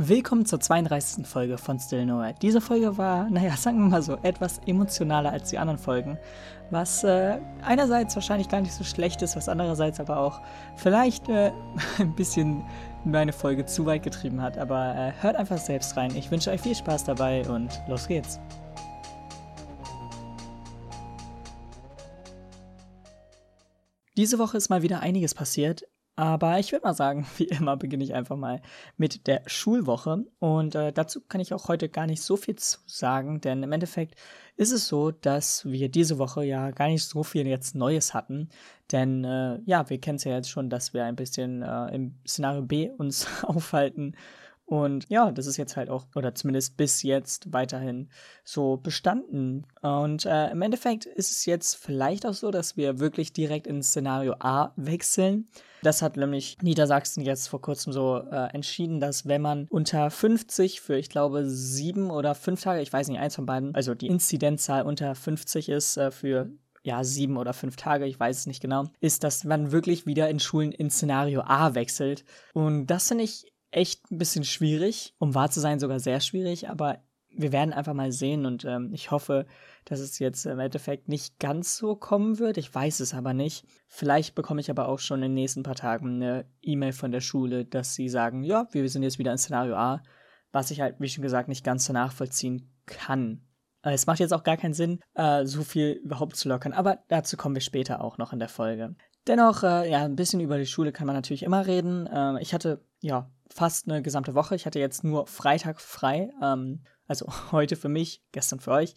Willkommen zur 32. Folge von Still Nowhere. Diese Folge war, naja, sagen wir mal so, etwas emotionaler als die anderen Folgen. Was äh, einerseits wahrscheinlich gar nicht so schlecht ist, was andererseits aber auch vielleicht äh, ein bisschen meine Folge zu weit getrieben hat. Aber äh, hört einfach selbst rein. Ich wünsche euch viel Spaß dabei und los geht's. Diese Woche ist mal wieder einiges passiert. Aber ich würde mal sagen, wie immer beginne ich einfach mal mit der Schulwoche. Und äh, dazu kann ich auch heute gar nicht so viel zu sagen, denn im Endeffekt ist es so, dass wir diese Woche ja gar nicht so viel jetzt Neues hatten. Denn äh, ja, wir kennen es ja jetzt schon, dass wir ein bisschen äh, im Szenario B uns aufhalten und ja, das ist jetzt halt auch, oder zumindest bis jetzt weiterhin so bestanden. Und äh, im Endeffekt ist es jetzt vielleicht auch so, dass wir wirklich direkt ins Szenario A wechseln. Das hat nämlich Niedersachsen jetzt vor kurzem so äh, entschieden, dass wenn man unter 50 für, ich glaube, sieben oder fünf Tage, ich weiß nicht, eins von beiden, also die Inzidenzzahl unter 50 ist äh, für ja, sieben oder fünf Tage, ich weiß es nicht genau, ist, dass man wirklich wieder in Schulen ins Szenario A wechselt. Und das finde ich echt ein bisschen schwierig, um wahr zu sein, sogar sehr schwierig, aber wir werden einfach mal sehen und ähm, ich hoffe, dass es jetzt im Endeffekt nicht ganz so kommen wird. Ich weiß es aber nicht. Vielleicht bekomme ich aber auch schon in den nächsten paar Tagen eine E-Mail von der Schule, dass sie sagen, ja, wir sind jetzt wieder in Szenario A, was ich halt, wie schon gesagt, nicht ganz so nachvollziehen kann. Äh, es macht jetzt auch gar keinen Sinn, äh, so viel überhaupt zu lockern, aber dazu kommen wir später auch noch in der Folge. Dennoch, äh, ja, ein bisschen über die Schule kann man natürlich immer reden. Äh, ich hatte, ja, fast eine gesamte Woche. Ich hatte jetzt nur Freitag frei. Ähm, also heute für mich, gestern für euch.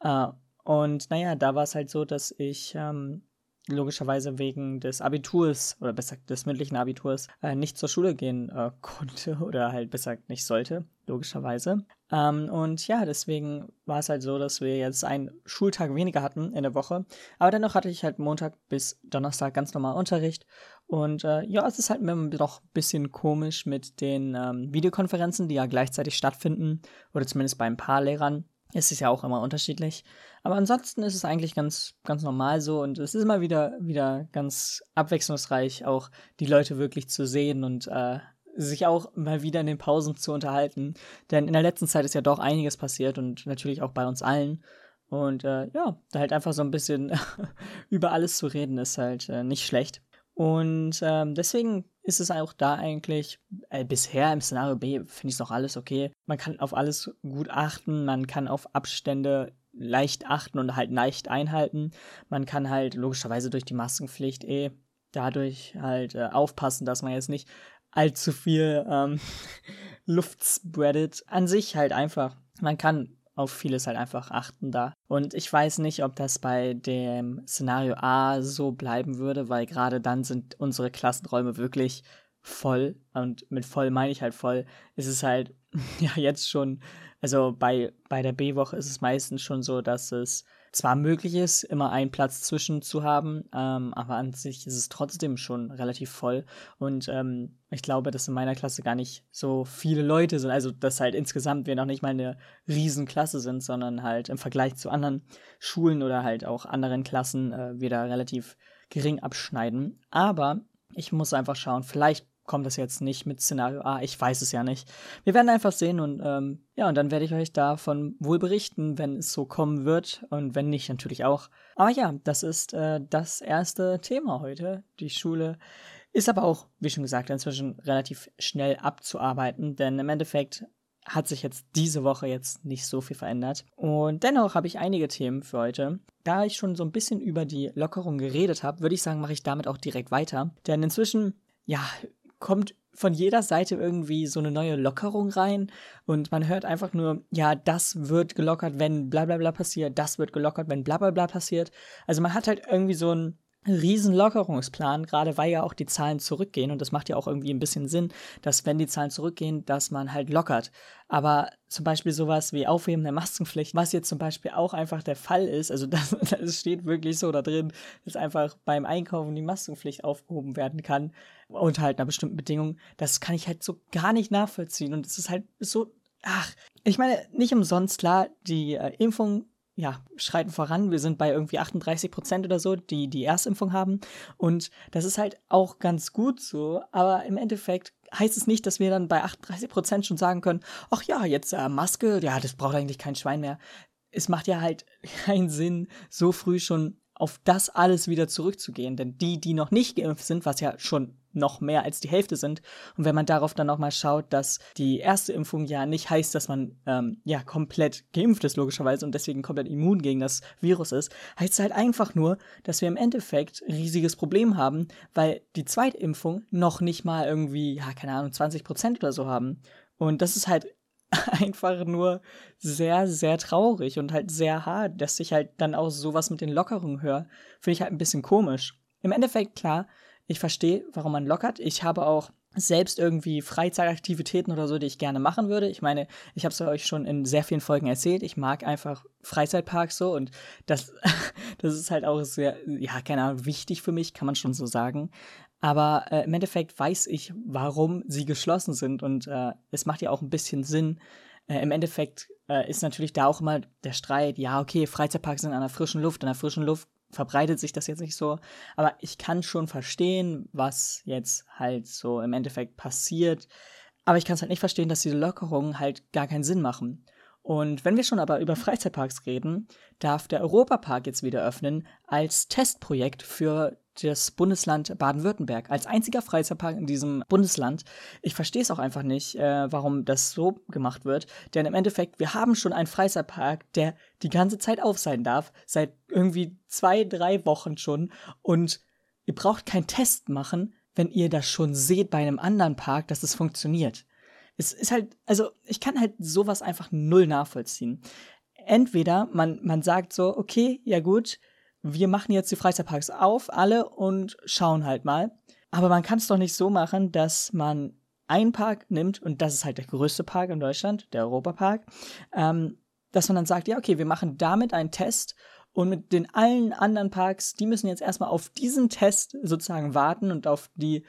Äh, und naja, da war es halt so, dass ich ähm, logischerweise wegen des Abiturs oder besser des mündlichen Abiturs äh, nicht zur Schule gehen äh, konnte oder halt besser nicht sollte, logischerweise. Ähm, und ja, deswegen war es halt so, dass wir jetzt einen Schultag weniger hatten in der Woche. Aber dennoch hatte ich halt Montag bis Donnerstag ganz normal Unterricht. Und äh, ja, es ist halt immer doch ein bisschen komisch mit den ähm, Videokonferenzen, die ja gleichzeitig stattfinden. Oder zumindest bei ein paar Lehrern. Es ist ja auch immer unterschiedlich. Aber ansonsten ist es eigentlich ganz, ganz normal so und es ist immer wieder, wieder ganz abwechslungsreich, auch die Leute wirklich zu sehen und äh, sich auch mal wieder in den Pausen zu unterhalten. Denn in der letzten Zeit ist ja doch einiges passiert und natürlich auch bei uns allen. Und äh, ja, da halt einfach so ein bisschen über alles zu reden, ist halt äh, nicht schlecht. Und ähm, deswegen ist es auch da eigentlich, äh, bisher im Szenario B finde ich es noch alles okay. Man kann auf alles gut achten, man kann auf Abstände leicht achten und halt leicht einhalten. Man kann halt logischerweise durch die Maskenpflicht eh dadurch halt äh, aufpassen, dass man jetzt nicht allzu viel ähm, Luft spreadet. An sich halt einfach. Man kann auf vieles halt einfach achten da. Und ich weiß nicht, ob das bei dem Szenario A so bleiben würde, weil gerade dann sind unsere Klassenräume wirklich voll. Und mit voll meine ich halt voll. Es ist halt ja jetzt schon, also bei, bei der B-Woche ist es meistens schon so, dass es zwar möglich ist, immer einen Platz zwischen zu haben, ähm, aber an sich ist es trotzdem schon relativ voll. Und ähm, ich glaube, dass in meiner Klasse gar nicht so viele Leute sind. Also, dass halt insgesamt wir noch nicht mal eine Riesenklasse sind, sondern halt im Vergleich zu anderen Schulen oder halt auch anderen Klassen äh, wir da relativ gering abschneiden. Aber ich muss einfach schauen, vielleicht kommt das jetzt nicht mit Szenario A. Ich weiß es ja nicht. Wir werden einfach sehen und ähm, ja, und dann werde ich euch davon wohl berichten, wenn es so kommen wird und wenn nicht, natürlich auch. Aber ja, das ist äh, das erste Thema heute. Die Schule ist aber auch, wie schon gesagt, inzwischen relativ schnell abzuarbeiten, denn im Endeffekt hat sich jetzt diese Woche jetzt nicht so viel verändert. Und dennoch habe ich einige Themen für heute. Da ich schon so ein bisschen über die Lockerung geredet habe, würde ich sagen, mache ich damit auch direkt weiter. Denn inzwischen, ja, kommt von jeder Seite irgendwie so eine neue Lockerung rein und man hört einfach nur, ja, das wird gelockert, wenn bla bla bla passiert, das wird gelockert, wenn bla bla bla passiert. Also man hat halt irgendwie so ein riesen Lockerungsplan, gerade weil ja auch die Zahlen zurückgehen und das macht ja auch irgendwie ein bisschen Sinn, dass wenn die Zahlen zurückgehen, dass man halt lockert. Aber zum Beispiel sowas wie Aufheben der Maskenpflicht, was jetzt zum Beispiel auch einfach der Fall ist, also das, das steht wirklich so da drin, dass einfach beim Einkaufen die Maskenpflicht aufgehoben werden kann, unter halt einer bestimmten Bedingung, das kann ich halt so gar nicht nachvollziehen und es ist halt so, ach, ich meine, nicht umsonst klar, die äh, Impfung ja, schreiten voran. Wir sind bei irgendwie 38 Prozent oder so, die die Erstimpfung haben. Und das ist halt auch ganz gut so. Aber im Endeffekt heißt es nicht, dass wir dann bei 38 Prozent schon sagen können, ach ja, jetzt äh, Maske, ja, das braucht eigentlich kein Schwein mehr. Es macht ja halt keinen Sinn, so früh schon auf das alles wieder zurückzugehen. Denn die, die noch nicht geimpft sind, was ja schon noch mehr als die Hälfte sind, und wenn man darauf dann nochmal schaut, dass die erste Impfung ja nicht heißt, dass man ähm, ja komplett geimpft ist, logischerweise, und deswegen komplett immun gegen das Virus ist, heißt es halt einfach nur, dass wir im Endeffekt ein riesiges Problem haben, weil die Zweitimpfung noch nicht mal irgendwie, ja, keine Ahnung, 20 Prozent oder so haben. Und das ist halt einfach nur sehr, sehr traurig und halt sehr hart, dass ich halt dann auch sowas mit den Lockerungen höre. Finde ich halt ein bisschen komisch. Im Endeffekt, klar, ich verstehe, warum man lockert. Ich habe auch selbst irgendwie Freizeitaktivitäten oder so, die ich gerne machen würde. Ich meine, ich habe es euch schon in sehr vielen Folgen erzählt. Ich mag einfach Freizeitparks so und das, das ist halt auch sehr, ja, keine Ahnung, wichtig für mich, kann man schon so sagen. Aber äh, im Endeffekt weiß ich, warum sie geschlossen sind und äh, es macht ja auch ein bisschen Sinn. Äh, Im Endeffekt äh, ist natürlich da auch immer der Streit, ja, okay, Freizeitparks sind an der frischen Luft, an der frischen Luft verbreitet sich das jetzt nicht so. Aber ich kann schon verstehen, was jetzt halt so im Endeffekt passiert. Aber ich kann es halt nicht verstehen, dass diese Lockerungen halt gar keinen Sinn machen. Und wenn wir schon aber über Freizeitparks reden, darf der Europapark jetzt wieder öffnen als Testprojekt für das Bundesland Baden-Württemberg. Als einziger Freizeitpark in diesem Bundesland. Ich verstehe es auch einfach nicht, äh, warum das so gemacht wird. Denn im Endeffekt, wir haben schon einen Freizeitpark, der die ganze Zeit auf sein darf. Seit irgendwie zwei, drei Wochen schon. Und ihr braucht keinen Test machen, wenn ihr das schon seht bei einem anderen Park, dass es funktioniert. Es ist halt, also ich kann halt sowas einfach null nachvollziehen. Entweder man, man sagt so, okay, ja gut, wir machen jetzt die Freizeitparks auf, alle, und schauen halt mal. Aber man kann es doch nicht so machen, dass man einen Park nimmt, und das ist halt der größte Park in Deutschland, der Europapark, ähm, dass man dann sagt, ja, okay, wir machen damit einen Test und mit den allen anderen Parks, die müssen jetzt erstmal auf diesen Test sozusagen warten und auf die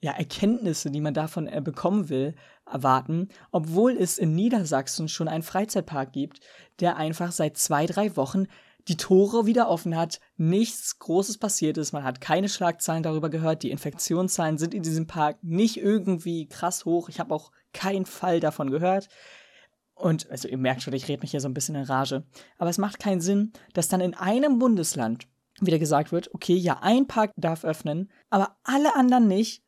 ja, Erkenntnisse, die man davon äh, bekommen will, erwarten, obwohl es in Niedersachsen schon einen Freizeitpark gibt, der einfach seit zwei, drei Wochen die Tore wieder offen hat, nichts Großes passiert ist, man hat keine Schlagzeilen darüber gehört, die Infektionszahlen sind in diesem Park nicht irgendwie krass hoch, ich habe auch keinen Fall davon gehört. Und, also ihr merkt schon, ich rede mich hier so ein bisschen in Rage. Aber es macht keinen Sinn, dass dann in einem Bundesland wieder gesagt wird, okay, ja, ein Park darf öffnen, aber alle anderen nicht.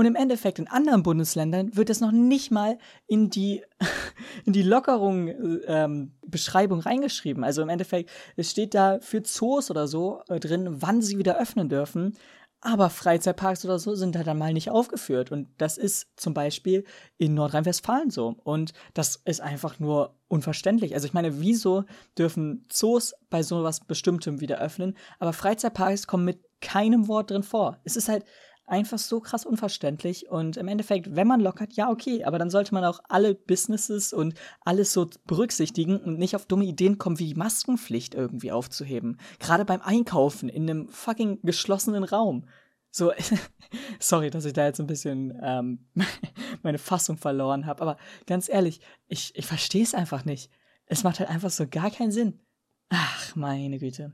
Und im Endeffekt in anderen Bundesländern wird das noch nicht mal in die, in die Lockerung ähm, Beschreibung reingeschrieben. Also im Endeffekt, es steht da für Zoos oder so äh, drin, wann sie wieder öffnen dürfen. Aber Freizeitparks oder so sind da dann mal nicht aufgeführt. Und das ist zum Beispiel in Nordrhein-Westfalen so. Und das ist einfach nur unverständlich. Also ich meine, wieso dürfen Zoos bei sowas Bestimmtem wieder öffnen, aber Freizeitparks kommen mit keinem Wort drin vor. Es ist halt, einfach so krass unverständlich. Und im Endeffekt, wenn man lockert, ja, okay, aber dann sollte man auch alle Businesses und alles so berücksichtigen und nicht auf dumme Ideen kommen, wie die Maskenpflicht irgendwie aufzuheben. Gerade beim Einkaufen in einem fucking geschlossenen Raum. So, sorry, dass ich da jetzt ein bisschen ähm, meine Fassung verloren habe, aber ganz ehrlich, ich, ich verstehe es einfach nicht. Es macht halt einfach so gar keinen Sinn. Ach, meine Güte.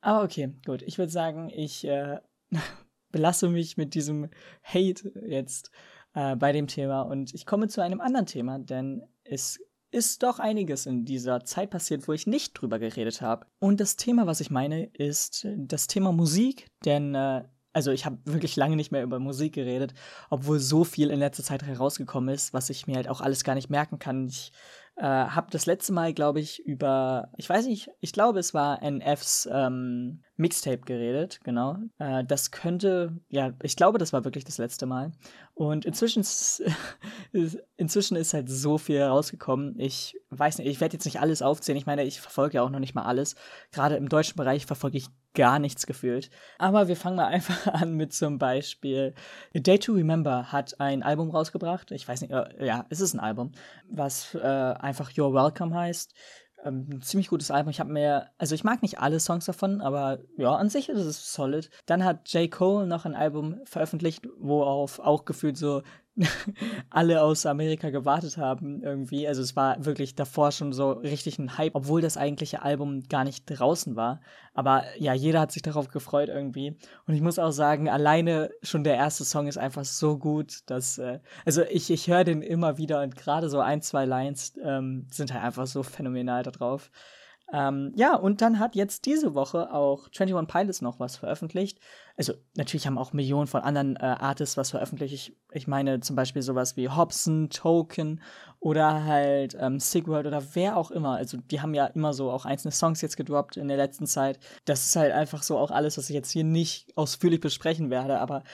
Aber okay, gut. Ich würde sagen, ich äh, belasse mich mit diesem Hate jetzt äh, bei dem Thema und ich komme zu einem anderen Thema, denn es ist doch einiges in dieser Zeit passiert, wo ich nicht drüber geredet habe. Und das Thema, was ich meine, ist das Thema Musik, denn äh, also ich habe wirklich lange nicht mehr über Musik geredet, obwohl so viel in letzter Zeit herausgekommen ist, was ich mir halt auch alles gar nicht merken kann. Ich äh, habe das letzte Mal, glaube ich, über, ich weiß nicht, ich glaube, es war NFs ähm, Mixtape geredet, genau. Äh, das könnte, ja, ich glaube, das war wirklich das letzte Mal. Und inzwischen ist, inzwischen ist halt so viel rausgekommen. Ich weiß nicht, ich werde jetzt nicht alles aufzählen. Ich meine, ich verfolge ja auch noch nicht mal alles. Gerade im deutschen Bereich verfolge ich gar nichts gefühlt. Aber wir fangen mal einfach an mit zum Beispiel A Day to Remember hat ein Album rausgebracht. Ich weiß nicht, äh, ja, es ist ein Album, was äh, einfach You're Welcome heißt. Ähm, ein ziemlich gutes Album. Ich habe mir, also ich mag nicht alle Songs davon, aber ja, an sich ist es solid. Dann hat J. Cole noch ein Album veröffentlicht, worauf auch gefühlt so alle aus Amerika gewartet haben irgendwie. Also es war wirklich davor schon so richtig ein Hype, obwohl das eigentliche Album gar nicht draußen war. Aber ja, jeder hat sich darauf gefreut irgendwie. Und ich muss auch sagen, alleine schon der erste Song ist einfach so gut, dass, äh, also ich, ich höre den immer wieder und gerade so ein, zwei Lines ähm, sind halt einfach so phänomenal da drauf. Ähm, ja, und dann hat jetzt diese Woche auch 21 Pilots noch was veröffentlicht. Also, natürlich haben auch Millionen von anderen äh, Artists was veröffentlicht. Ich, ich meine zum Beispiel sowas wie Hobson, Token oder halt ähm, Sigurd oder wer auch immer. Also, die haben ja immer so auch einzelne Songs jetzt gedroppt in der letzten Zeit. Das ist halt einfach so auch alles, was ich jetzt hier nicht ausführlich besprechen werde, aber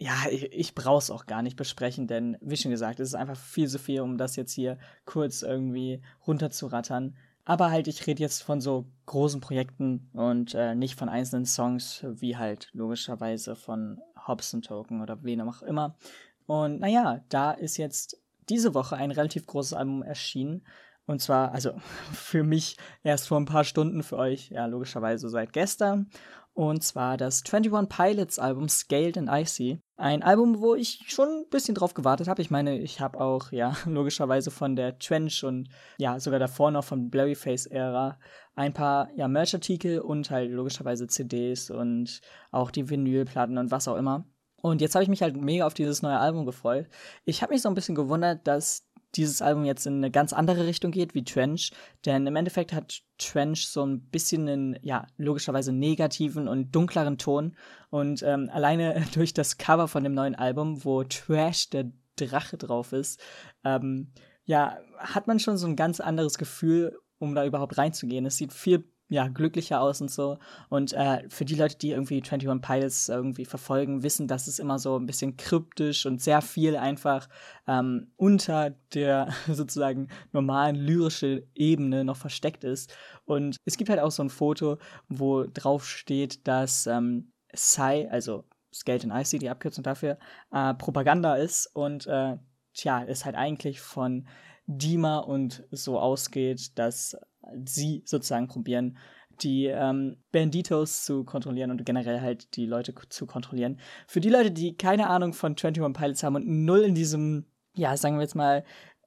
ja, ich, ich brauche es auch gar nicht besprechen, denn wie schon gesagt, es ist einfach viel zu viel, um das jetzt hier kurz irgendwie runterzurattern. Aber halt, ich rede jetzt von so großen Projekten und äh, nicht von einzelnen Songs, wie halt logischerweise von Hobson Token oder wen auch immer. Und naja, da ist jetzt diese Woche ein relativ großes Album erschienen. Und zwar, also für mich erst vor ein paar Stunden, für euch ja logischerweise seit gestern. Und zwar das 21 Pilots Album Scaled and Icy. Ein Album, wo ich schon ein bisschen drauf gewartet habe. Ich meine, ich habe auch, ja, logischerweise von der Trench und ja, sogar davor noch von Blurryface-Ära ein paar, ja, Merch-Artikel und halt logischerweise CDs und auch die Vinylplatten und was auch immer. Und jetzt habe ich mich halt mega auf dieses neue Album gefreut. Ich habe mich so ein bisschen gewundert, dass dieses Album jetzt in eine ganz andere Richtung geht wie Trench, denn im Endeffekt hat Trench so ein bisschen einen, ja, logischerweise negativen und dunkleren Ton und ähm, alleine durch das Cover von dem neuen Album, wo Trash der Drache drauf ist, ähm, ja, hat man schon so ein ganz anderes Gefühl, um da überhaupt reinzugehen. Es sieht viel ja, glücklicher aus und so. Und äh, für die Leute, die irgendwie 21 Pilots irgendwie verfolgen, wissen, dass es immer so ein bisschen kryptisch und sehr viel einfach ähm, unter der sozusagen normalen lyrischen Ebene noch versteckt ist. Und es gibt halt auch so ein Foto, wo drauf steht, dass ähm, Psy, also Skeleton Icy, die Abkürzung dafür, äh, Propaganda ist und äh, tja, es halt eigentlich von Dima und so ausgeht, dass sie sozusagen probieren, die ähm, Banditos zu kontrollieren und generell halt die Leute zu kontrollieren. Für die Leute, die keine Ahnung von 21 Pilots haben und null in diesem, ja, sagen wir jetzt mal,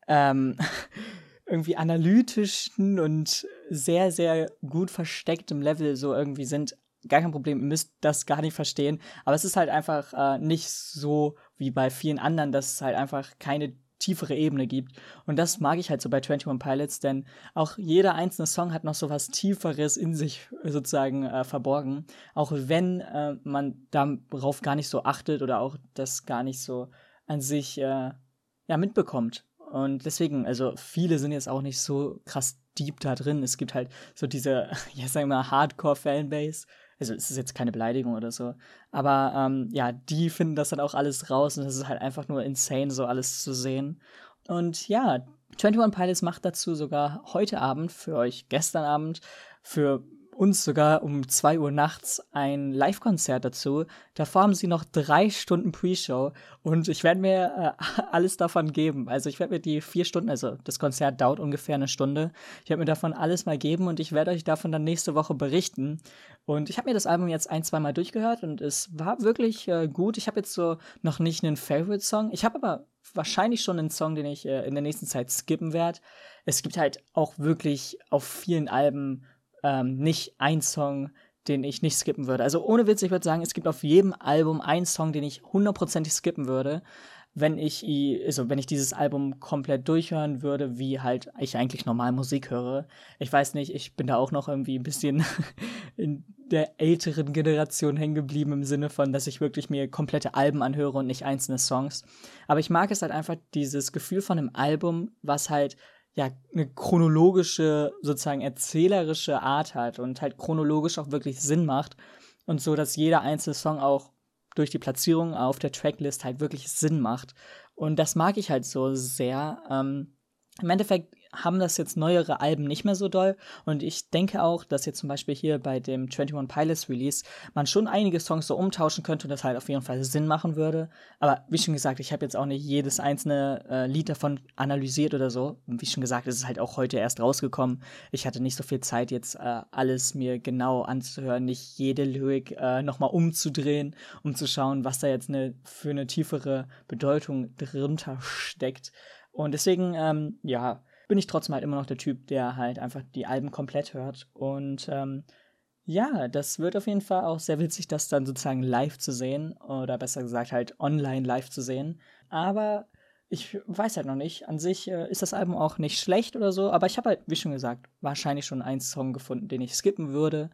ähm, irgendwie analytischen und sehr, sehr gut verstecktem Level so irgendwie sind, gar kein Problem, ihr müsst das gar nicht verstehen. Aber es ist halt einfach äh, nicht so wie bei vielen anderen, dass es halt einfach keine tiefere Ebene gibt. Und das mag ich halt so bei 21 Pilots, denn auch jeder einzelne Song hat noch so was Tieferes in sich sozusagen äh, verborgen. Auch wenn äh, man darauf gar nicht so achtet oder auch das gar nicht so an sich äh, ja, mitbekommt. Und deswegen, also viele sind jetzt auch nicht so krass deep da drin. Es gibt halt so diese, ja, sagen wir mal, Hardcore-Fanbase, also es ist jetzt keine Beleidigung oder so, aber ähm, ja, die finden das dann auch alles raus und es ist halt einfach nur insane, so alles zu sehen. Und ja, 21 Pilots macht dazu sogar heute Abend, für euch gestern Abend, für uns sogar um 2 Uhr nachts ein Live-Konzert dazu. Davor haben sie noch drei Stunden Pre-Show und ich werde mir äh, alles davon geben. Also ich werde mir die vier Stunden, also das Konzert dauert ungefähr eine Stunde. Ich werde mir davon alles mal geben und ich werde euch davon dann nächste Woche berichten. Und ich habe mir das Album jetzt ein, zwei Mal durchgehört und es war wirklich äh, gut. Ich habe jetzt so noch nicht einen Favorite-Song. Ich habe aber wahrscheinlich schon einen Song, den ich äh, in der nächsten Zeit skippen werde. Es gibt halt auch wirklich auf vielen Alben ähm, nicht ein Song, den ich nicht skippen würde. Also ohne Witz, ich würde sagen, es gibt auf jedem Album einen Song, den ich hundertprozentig skippen würde, wenn ich, also wenn ich dieses Album komplett durchhören würde, wie halt ich eigentlich normal Musik höre. Ich weiß nicht, ich bin da auch noch irgendwie ein bisschen in der älteren Generation hängen geblieben im Sinne von, dass ich wirklich mir komplette Alben anhöre und nicht einzelne Songs. Aber ich mag es halt einfach dieses Gefühl von einem Album, was halt ja, eine chronologische, sozusagen erzählerische Art hat und halt chronologisch auch wirklich Sinn macht und so, dass jeder einzelne Song auch durch die Platzierung auf der Tracklist halt wirklich Sinn macht. Und das mag ich halt so sehr. Ähm, Im Endeffekt haben das jetzt neuere Alben nicht mehr so doll. Und ich denke auch, dass jetzt zum Beispiel hier bei dem 21 Pilots Release man schon einige Songs so umtauschen könnte und das halt auf jeden Fall Sinn machen würde. Aber wie schon gesagt, ich habe jetzt auch nicht jedes einzelne äh, Lied davon analysiert oder so. Und wie schon gesagt, es ist halt auch heute erst rausgekommen. Ich hatte nicht so viel Zeit, jetzt äh, alles mir genau anzuhören, nicht jede Lyrik äh, nochmal umzudrehen, um zu schauen, was da jetzt eine, für eine tiefere Bedeutung drunter steckt. Und deswegen, ähm, ja, bin ich trotzdem halt immer noch der Typ, der halt einfach die Alben komplett hört. Und ähm, ja, das wird auf jeden Fall auch sehr witzig, das dann sozusagen live zu sehen. Oder besser gesagt halt online live zu sehen. Aber ich weiß halt noch nicht. An sich äh, ist das Album auch nicht schlecht oder so. Aber ich habe halt, wie schon gesagt, wahrscheinlich schon einen Song gefunden, den ich skippen würde.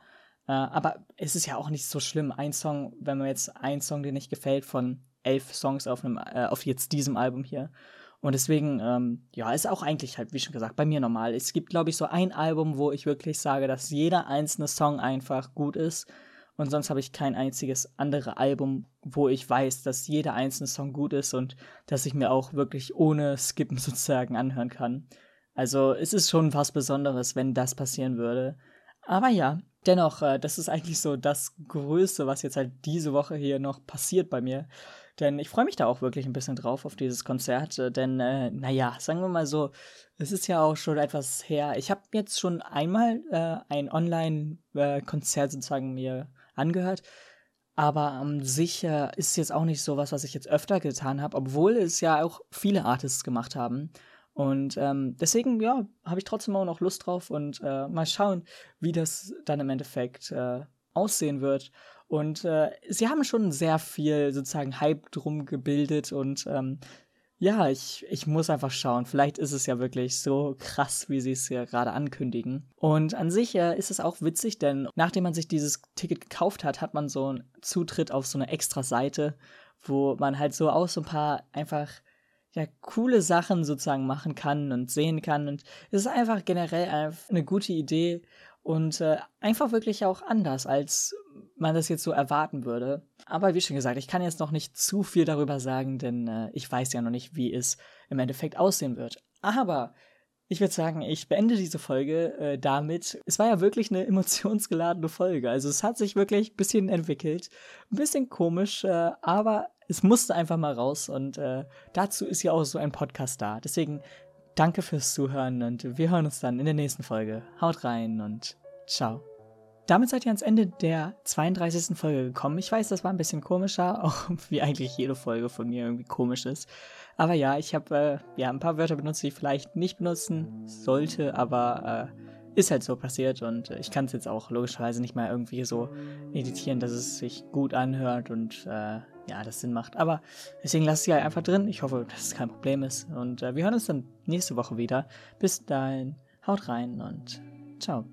Äh, aber es ist ja auch nicht so schlimm. Ein Song, wenn man jetzt einen Song, der nicht gefällt, von elf Songs auf, einem, äh, auf jetzt diesem Album hier. Und deswegen, ähm, ja, ist auch eigentlich halt, wie schon gesagt, bei mir normal. Es gibt, glaube ich, so ein Album, wo ich wirklich sage, dass jeder einzelne Song einfach gut ist. Und sonst habe ich kein einziges andere Album, wo ich weiß, dass jeder einzelne Song gut ist und dass ich mir auch wirklich ohne Skippen sozusagen anhören kann. Also es ist schon was Besonderes, wenn das passieren würde. Aber ja, dennoch, äh, das ist eigentlich so das Größte, was jetzt halt diese Woche hier noch passiert bei mir. Denn ich freue mich da auch wirklich ein bisschen drauf auf dieses Konzert. Äh, denn, äh, naja, sagen wir mal so, es ist ja auch schon etwas her. Ich habe jetzt schon einmal äh, ein Online-Konzert sozusagen mir angehört. Aber an sich äh, ist jetzt auch nicht so was, was ich jetzt öfter getan habe, obwohl es ja auch viele Artists gemacht haben. Und ähm, deswegen, ja, habe ich trotzdem auch noch Lust drauf und äh, mal schauen, wie das dann im Endeffekt äh, aussehen wird. Und äh, sie haben schon sehr viel sozusagen Hype drum gebildet und ähm, ja, ich, ich muss einfach schauen. Vielleicht ist es ja wirklich so krass, wie sie es ja gerade ankündigen. Und an sich äh, ist es auch witzig, denn nachdem man sich dieses Ticket gekauft hat, hat man so einen Zutritt auf so eine extra Seite, wo man halt so auch so ein paar einfach ja, coole Sachen sozusagen machen kann und sehen kann. Und es ist einfach generell eine gute Idee, und äh, einfach wirklich auch anders, als man das jetzt so erwarten würde. Aber wie schon gesagt, ich kann jetzt noch nicht zu viel darüber sagen, denn äh, ich weiß ja noch nicht, wie es im Endeffekt aussehen wird. Aber ich würde sagen, ich beende diese Folge äh, damit. Es war ja wirklich eine emotionsgeladene Folge. Also es hat sich wirklich ein bisschen entwickelt. Ein bisschen komisch, äh, aber es musste einfach mal raus. Und äh, dazu ist ja auch so ein Podcast da. Deswegen Danke fürs Zuhören und wir hören uns dann in der nächsten Folge. Haut rein und ciao. Damit seid ihr ans Ende der 32. Folge gekommen. Ich weiß, das war ein bisschen komischer, auch wie eigentlich jede Folge von mir irgendwie komisch ist. Aber ja, ich habe äh, ja ein paar Wörter benutzt, die ich vielleicht nicht benutzen sollte, aber äh, ist halt so passiert und äh, ich kann es jetzt auch logischerweise nicht mal irgendwie so editieren, dass es sich gut anhört und äh, ja, das Sinn macht. Aber deswegen lasse ich halt einfach drin. Ich hoffe, dass es kein Problem ist. Und äh, wir hören uns dann nächste Woche wieder. Bis dahin, haut rein und ciao.